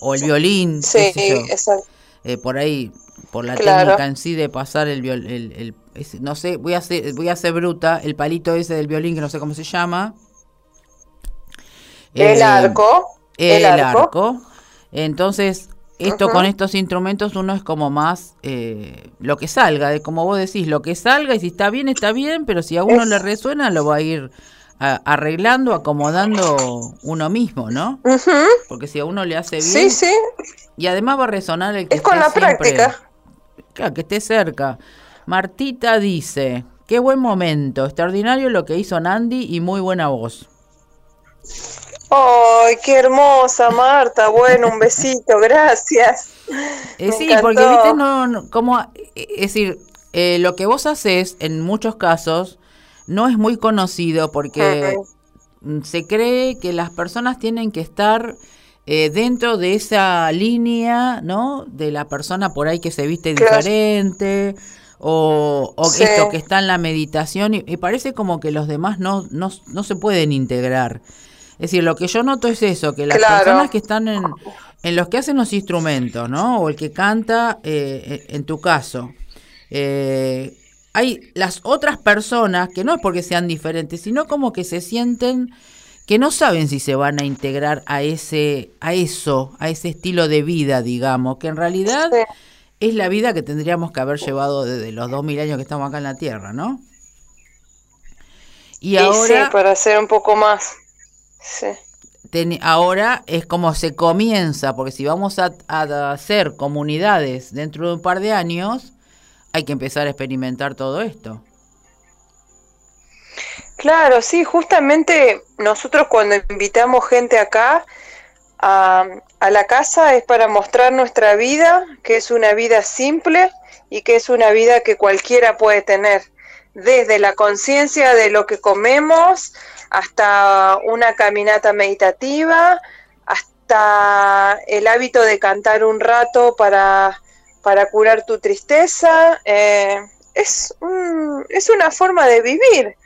o, el violín. Sí, exacto. Eh, por ahí, por la técnica en sí de pasar el, el, no sé, voy a hacer, voy a hacer bruta, el palito ese del violín que no sé cómo se llama. El eh, arco. El, arco. Entonces, esto con estos instrumentos uno es como más eh, lo que salga, de como vos decís, lo que salga y si está bien, está bien, pero si a uno le resuena lo va a ir arreglando, acomodando uno mismo, ¿no? Porque si a uno le hace bien. Sí, sí. Y además va a resonar el que Es con la práctica. Claro, que esté cerca. Martita dice, qué buen momento, extraordinario lo que hizo Nandi y muy buena voz. ¡Ay, qué hermosa, Marta! Bueno, un besito, gracias. Eh, sí, porque viste, no, como, eh, es decir, eh, lo que vos haces en muchos casos no es muy conocido porque se cree que las personas tienen que estar eh, dentro de esa línea, ¿no? De la persona por ahí que se viste diferente o, esto que está en la meditación y, parece como que los demás no, no, no, se pueden integrar. Es decir, lo que yo noto es eso, que las personas que están en, en los que hacen los instrumentos, ¿no? O el que canta, eh, en tu caso, eh, hay las otras personas que no es porque sean diferentes, sino como que se sienten que no saben si se van a integrar a ese a eso, a ese estilo de vida, digamos, que en realidad es la vida que tendríamos que haber llevado desde los dos mil años que estamos acá en la Tierra, ¿no? Y, ahora sí, para hacer un poco más. Sí. ahora es como se comienza, porque si vamos a hacer comunidades dentro de un par de años, hay que empezar a experimentar todo esto. Claro, sí, justamente nosotros cuando invitamos gente acá a, la casa es para mostrar nuestra vida, que es una vida simple y que es una vida que cualquiera puede tener, desde la conciencia de lo que comemos hasta una caminata meditativa, hasta el hábito de cantar un rato para para curar tu tristeza. Eh, es, es una forma de vivir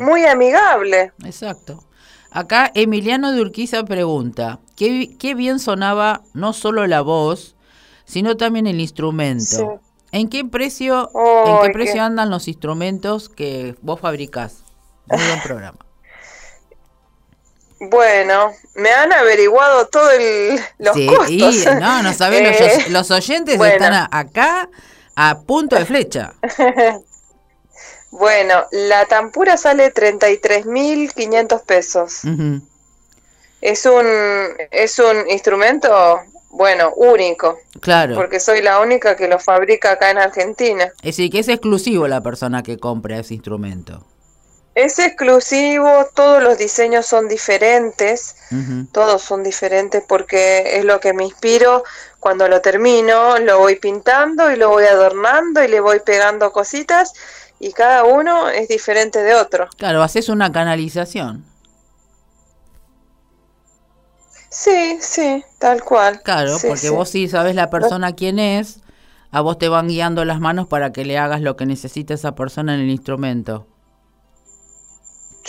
muy amigable. Exacto. Acá Emiliano de Urquiza pregunta, ¿qué, qué bien sonaba no solo la voz, sino también el instrumento? ¿En qué precio, ¿en qué precio andan los instrumentos que vos fabricás? Muy buen programa. Bueno, me han averiguado todo el, los sí, costos. no, no sabés, los, eh, los, oyentes están acá a punto de flecha. bueno, la tampura sale 33.500 pesos. Es un es un instrumento bueno, único. Claro. Porque soy la única que lo fabrica acá en Argentina. Es decir, que es exclusivo la persona que compra ese instrumento. Es exclusivo, todos los diseños son diferentes, todos son diferentes porque es lo que me inspiro cuando lo termino, lo voy pintando y lo voy adornando y le voy pegando cositas y cada uno es diferente de otro. Claro, haces una canalización. Sí, sí, tal cual. Claro, porque vos sí sabes la persona quién es, a vos te van guiando las manos para que le hagas lo que necesita esa persona en el instrumento.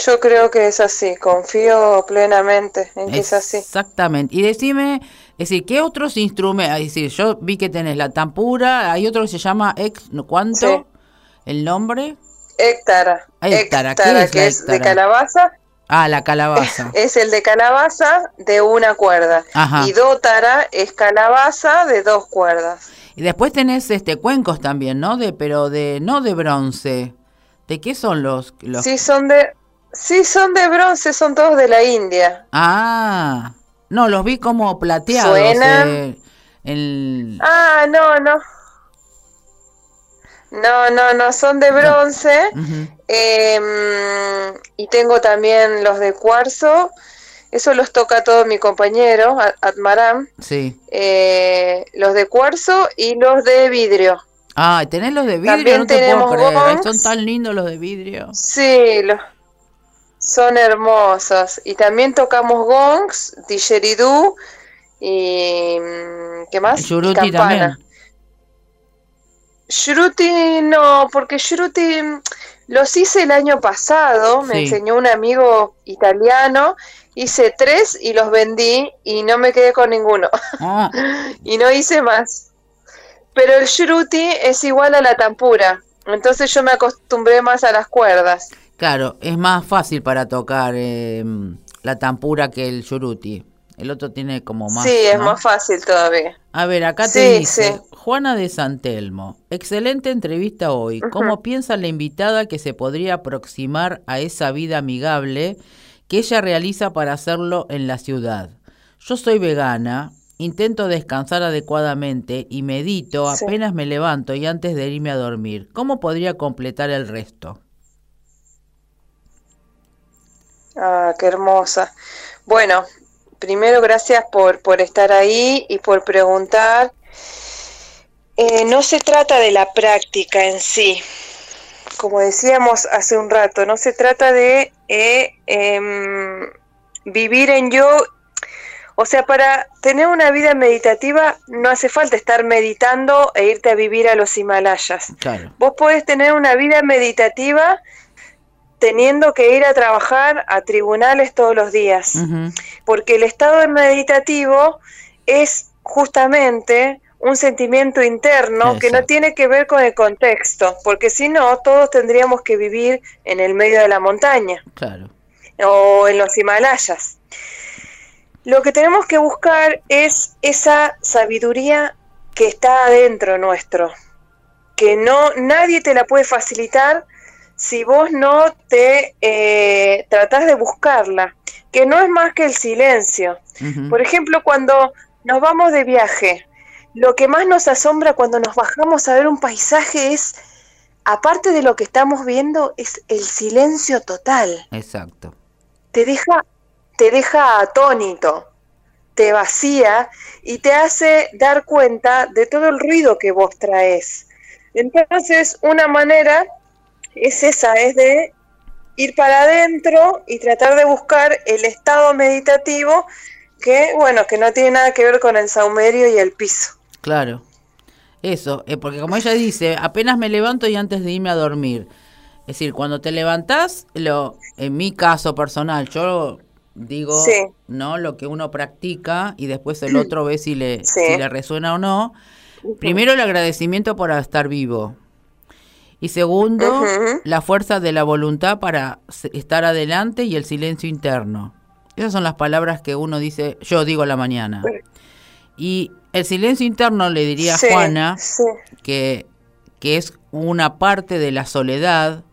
Yo creo que es así, confío plenamente en que es así. Exactamente. Y decime, es decir, ¿qué otros instrumentos? Es decir, yo vi que tenés la tampura, hay otro que se llama ex, ¿cuánto? ¿El nombre? Héctara. Héctara, ¿qué es que de calabaza. Ah, la calabaza. Es el de calabaza de una cuerda. Ajá. Y dótara es calabaza de dos cuerdas. Y después tenés este cuencos también, ¿no? De pero de no de bronce. ¿De qué son los, los... Sí, son de Sí, son de bronce, son todos de la India. Ah, no, los vi como plateados. Suenan. el... Ah, no, no. No, no, no, son de bronce. Em, y tengo también los de cuarzo. Eso los toca todo mi compañero, Atmaram. Sí. Eh, los de cuarzo y los de vidrio. Ah, ¿tenés los de vidrio? no te puedo creer. Son tan lindos los de vidrio. Sí, los, son hermosos. Y también tocamos gongs, didgeridoo y... Mm, ¿Qué más? Shuruti también. Shruti no, porque Shruti mm, los hice el año pasado, me enseñó un amigo italiano, hice tres y los vendí y no me quedé con ninguno. Ah. y no hice más. Pero el Shruti es igual a la tampura, entonces yo me acostumbré más a las cuerdas. Claro, es más fácil para tocar eh, la tampura que el Shruti. El otro tiene como más. Sí, es más fácil todavía. A ver, acá te dice Juana de Santelmo. Excelente entrevista hoy. ¿Cómo piensa la invitada que se podría aproximar a esa vida amigable que ella realiza para hacerlo en la ciudad? Yo soy vegana, intento descansar adecuadamente y medito apenas me levanto y antes de irme a dormir. ¿Cómo podría completar el resto? Ah, qué hermosa. Bueno, primero gracias por, por estar ahí y por preguntar. Eh, no se trata de la práctica en sí, como decíamos hace un rato, no se trata de eh, em, vivir en yo, o sea, para tener una vida meditativa no hace falta estar meditando e irte a vivir a los Himalayas. Vos podés tener una vida meditativa teniendo que ir a trabajar a tribunales todos los días, porque el estado meditativo es justamente un sentimiento interno que no tiene que ver con el contexto, porque si no, todos tendríamos que vivir en el medio de la montaña o en los Himalayas. Lo que tenemos que buscar es esa sabiduría que está adentro nuestro, que no nadie te la puede facilitar si vos no te eh, tratás de buscarla, que no es más que el silencio. Por ejemplo, cuando nos vamos de viaje, lo que más nos asombra cuando nos bajamos a ver un paisaje es, aparte de lo que estamos viendo, es el silencio total. Exacto. Te deja, te deja atónito, te vacía y te hace dar cuenta de todo el ruido que vos traes. Entonces, una manera es esa, es de ir para adentro y tratar de buscar el estado meditativo que, bueno, que no tiene nada que ver con el saumerio y el piso. Claro, eso, eh, porque como ella dice, apenas me levanto y antes de irme a dormir. Es decir, cuando te levantás, lo, en mi caso personal, yo digo, ¿no? Lo que uno practica y después el otro ve si le, si le resuena o no. Primero el agradecimiento por estar vivo, y segundo, la fuerza de la voluntad para estar adelante y el silencio interno. Esas son las palabras que uno dice, yo digo a la mañana. Y el silencio interno le diría a Juana Que, que es una parte de la soledad,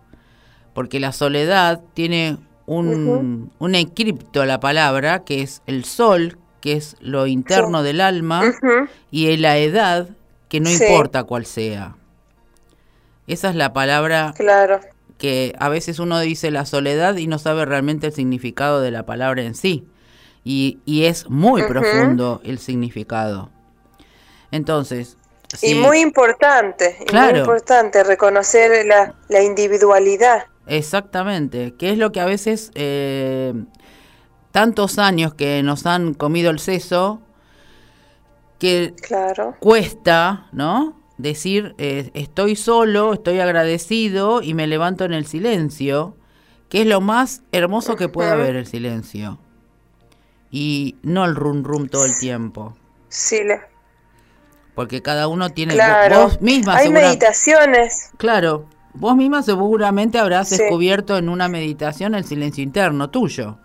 porque la soledad tiene un, un encripto a la palabra, que es el sol, que es lo interno del alma, y la edad, que no importa cuál sea. Esa es la palabra claro. que a veces uno dice la soledad y no sabe realmente el significado de la palabra en sí. Y, y es muy profundo el significado. Entonces... Y muy importante, muy importante reconocer la, la, individualidad. Exactamente, que es lo que a veces eh, tantos años que nos han comido el seso, que claro. cuesta, ¿no? Decir eh, estoy solo, estoy agradecido y me levanto en el silencio, que es lo más hermoso que puede haber el silencio. Y no el rum rum todo el tiempo. Sí, porque cada uno tiene claro. vos misma Hay meditaciones. Claro, vos misma seguramente habrás descubierto en una meditación el silencio interno tuyo.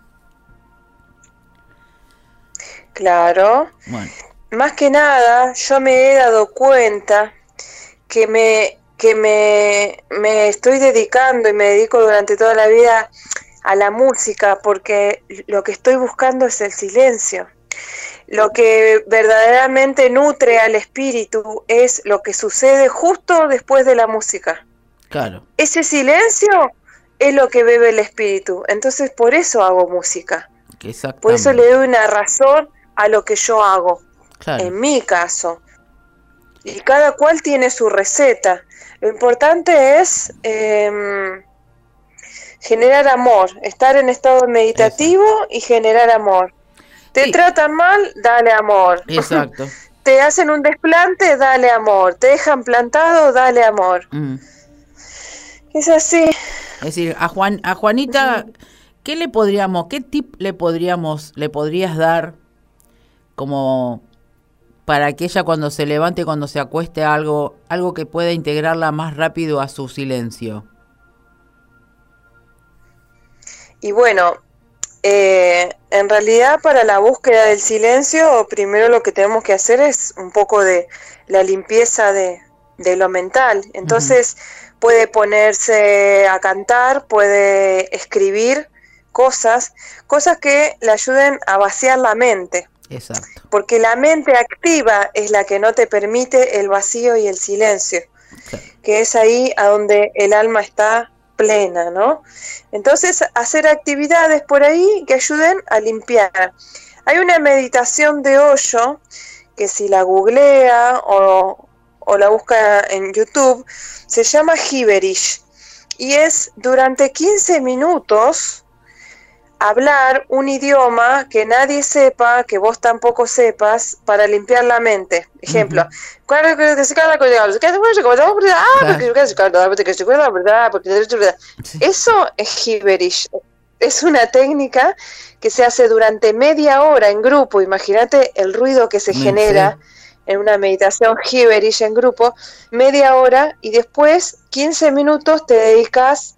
Claro. Bueno. Más que nada, yo me he dado cuenta que me, que me, me estoy dedicando y me dedico durante toda la vida a la música porque lo que estoy buscando es el silencio. lo que verdaderamente nutre al espíritu es lo que sucede justo después de la música. Claro. Ese silencio es lo que bebe el espíritu. Entonces por eso hago música. Por eso le doy una razón a lo que yo hago. En mi caso. Y cada cual tiene su receta. Lo importante es em, generar amor, estar en estado meditativo y generar amor. Te tratan mal, dale amor. Exacto. Te hacen un desplante, dale amor. Te dejan plantado, dale amor. Mm. Es así. Es decir, a Juan, a Juanita, ¿qué le podríamos, qué tip le podríamos, le podrías dar como para que ella cuando se levante, cuando se acueste algo, algo que pueda integrarla más rápido a su silencio? Y bueno, eh, en realidad para la búsqueda del silencio, primero lo que tenemos que hacer es un poco de la limpieza de, lo mental. Entonces puede ponerse a cantar, puede escribir cosas, cosas que le ayuden a vaciar la mente. Exacto. Porque la mente activa es la que no te permite el vacío y el silencio, que es ahí a donde el alma está plena, ¿no? Entonces, hacer actividades por ahí que ayuden a limpiar. Hay una meditación de hoyo que si la googlea o, la busca en YouTube, se llama Hiberish y es durante 15 minutos hablar un idioma que nadie sepa, que vos tampoco sepas, para limpiar la mente. Ejemplo, eso es Hiberish. Es una técnica que se hace durante media hora en grupo. Imagínate el ruido que se genera en una meditación Hiberish en grupo, media hora y después 15 minutos te dedicas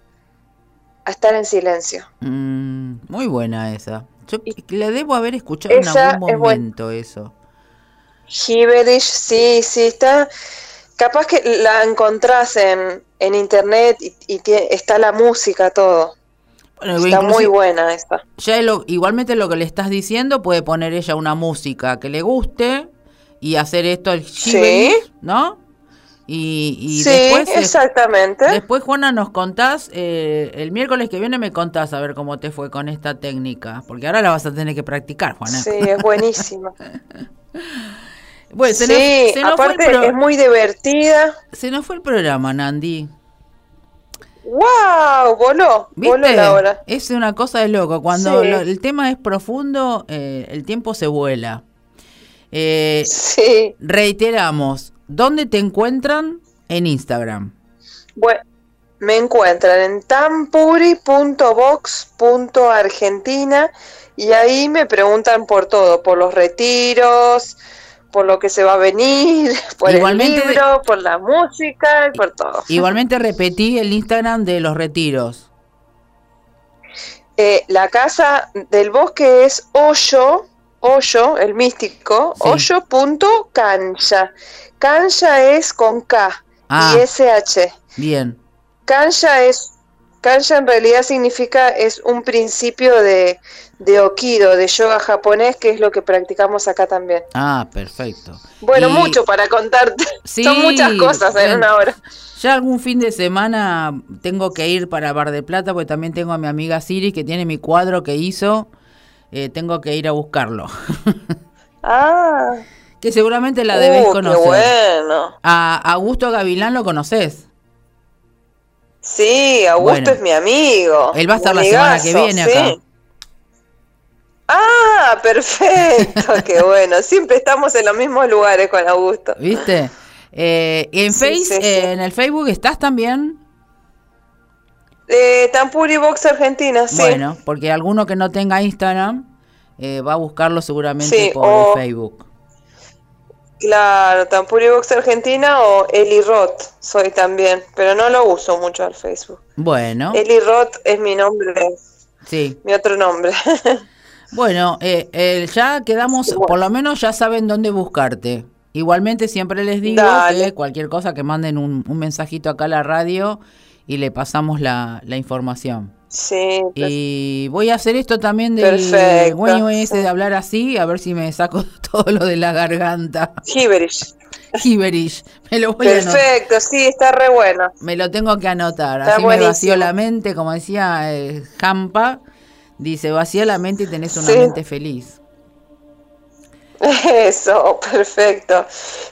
a estar en silencio. Mm, muy buena esa. Yo le debo haber escuchado en algún momento eso. Hiberish, sí, sí, está. Capaz que la encontrás en, en internet y, está la música, todo. está muy buena esta. Ya igualmente lo que le estás diciendo, puede poner ella una música que le guste y hacer esto el Hiberish, ¿no? Y, sí, después, exactamente. Después, Juana, nos contás, eh, el miércoles que viene me contás a ver cómo te fue con esta técnica, porque ahora la vas a tener que practicar, Juana. Sí, es buenísima. bueno, sí, aparte es muy divertida. Se nos fue el programa, Nandi. ¡Wow! Voló, voló la hora. Es una cosa de loco. Cuando el tema es profundo, eh, el tiempo se vuela. Eh, sí. Reiteramos, ¿Dónde te encuentran en Instagram? Bueno, me encuentran en tampuri.box.argentina y ahí me preguntan por todo, por los retiros, por lo que se va a venir, por el libro, por la música, por todo. Igualmente repetí el Instagram de los retiros. Eh, la casa del bosque es hoyo, hoyo, el místico, hoyo.cancha. Cancha es con K y ah. SH. Bien. Cancha es Kansha en realidad significa es un principio de, de Okido, de yoga japonés, que es lo que practicamos acá también. Ah, perfecto. Bueno, mucho para contarte. Son muchas cosas en una hora. Ya algún fin de semana tengo que ir para Bar de Plata, porque también tengo a mi amiga Siri que tiene mi cuadro que hizo. Eh, tengo que ir a buscarlo. ah que seguramente la debes uh, conocer. bueno. A Augusto Gavilán lo conoces. Sí, Augusto es mi amigo. Él va a estar la semana que viene acá. Ah, perfecto, qué bueno. Siempre estamos en los mismos lugares con Augusto. ¿Viste? Eh, en, face, eh, en el Facebook estás también. Eh, Tampuri Box Argentina, sí. Bueno, porque alguno que no tenga Instagram eh, va a buscarlo seguramente por Facebook. Claro, Tampuri Box Argentina o Eli Roth soy también, pero no lo uso mucho al Facebook. Bueno. Eli Roth es mi nombre. Sí. Mi otro nombre. bueno, eh, ya quedamos, por lo menos ya saben dónde buscarte. Igualmente siempre les digo que cualquier cosa que manden un, un mensajito acá a la radio y le pasamos la, la información. Sí. Y voy a hacer esto también del Perfecto, güey ese de hablar así, a ver si me saco todo lo de la garganta. Gibberish. Gibberish. Me lo voy a. Perfecto, sí, está re bueno. Me lo tengo que anotar. Está Así me vacío buenísimo. la mente, como decía eh, Jampa. Dice, vacía la mente y tenés una Sí. mente feliz. Eso, perfecto.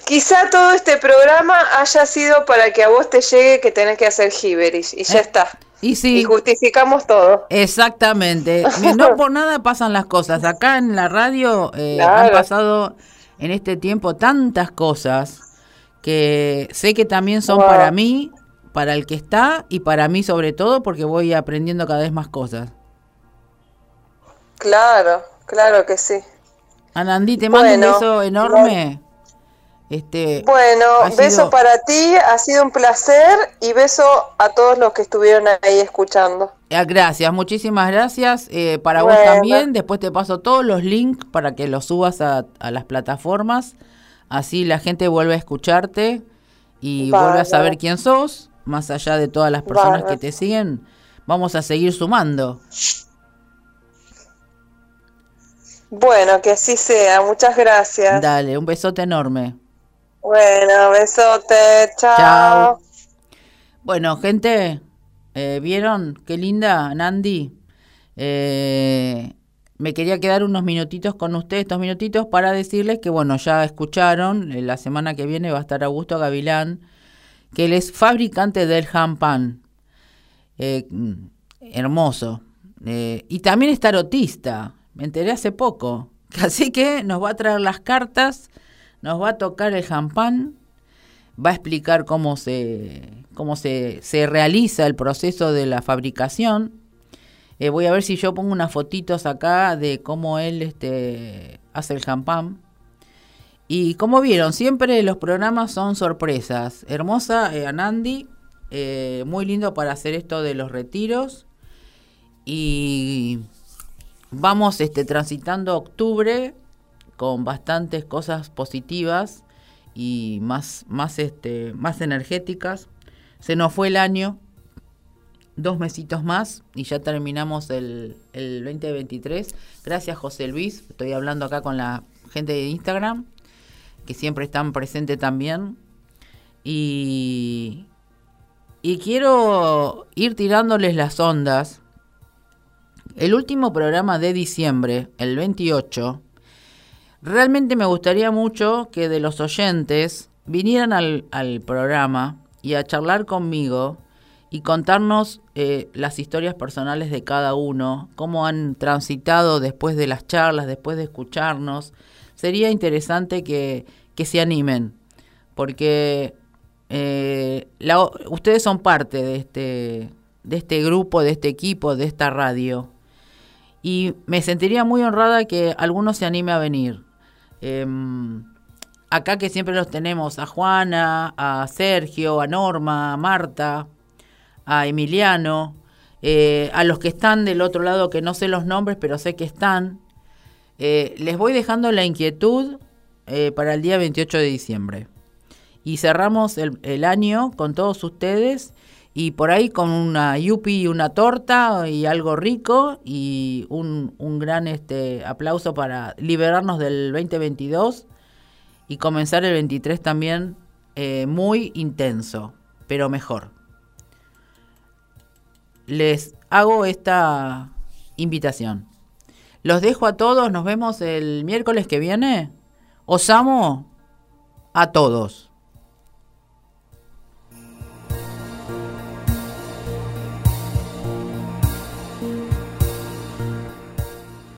Quizá todo este programa haya sido para que a vos te llegue que tenés que hacer gibberish y ya Eh, está. Y sí, Y justificamos todo. exactamente. No por nada pasan las cosas. Acá en la radio eh, han pasado en este tiempo tantas cosas que sé que también son Wow. para mí, para el que está y para mí sobre todo porque voy aprendiendo cada vez más cosas. Claro, claro que sí. Anandí, te mando un beso enorme. Este, Bueno, beso sido- para ti, ha sido un placer y beso a todos los que estuvieron ahí escuchando. Ah, Gracias, muchísimas gracias. eh, para vos también. Después te paso todos los links para que los subas a, a las plataformas. Así la gente vuelve a escucharte y vuelve a saber quién sos. Más allá de todas las personas que te siguen, vamos a seguir sumando. Bueno, que así sea, muchas gracias. Dale, un besote enorme. Bueno, besote, chao. Bueno, gente, eh, ¿vieron? Qué linda, Nandi. Eh, me quería quedar unos minutitos con ustedes, estos minutitos, para decirles que, bueno, ya escucharon, eh, la semana que viene va a estar Augusto Gavilán, que él es fabricante del jampan. Eh, hermoso. Y también es tarotista, me enteré hace poco. Así que nos va a traer las cartas, nos va a tocar el champán, va a explicar cómo se, cómo se, se realiza el proceso de la fabricación. Eh, voy a ver si yo pongo unas fotitos acá de cómo él este, hace el champán. Y como vieron, siempre los programas son sorpresas. Hermosa eh, Anandi, eh, muy lindo para hacer esto de los retiros. Y vamos este, transitando octubre con bastantes cosas positivas y más, más, este, más energéticas. Se nos fue el año, dos mesitos más y ya terminamos el, el 2023. Gracias José Luis, estoy hablando acá con la gente de Instagram, que siempre están presentes también. Y, y quiero ir tirándoles las ondas. El último programa de diciembre, el 28, realmente me gustaría mucho que de los oyentes vinieran al, al programa y a charlar conmigo y contarnos eh, las historias personales de cada uno, cómo han transitado después de las charlas, después de escucharnos. Sería interesante que, que se animen, porque eh, ustedes son parte de este, de este grupo, de este equipo, de esta radio. Y me sentiría muy honrada que alguno se anime a venir. Em, acá que siempre los tenemos a Juana, a Sergio, a Norma, a Marta, a Emiliano, eh, a los que están del otro lado que no sé los nombres, pero sé que están. Eh, les voy dejando la inquietud eh, para el día 28 de diciembre. Y cerramos el, el año con todos ustedes y por ahí con una yupi y una torta y algo rico y un, un gran este, aplauso para liberarnos del 2022 y comenzar el 23 también eh, muy intenso, pero mejor. Les hago esta invitación. Los dejo a todos, nos vemos el miércoles que viene. Os amo a todos.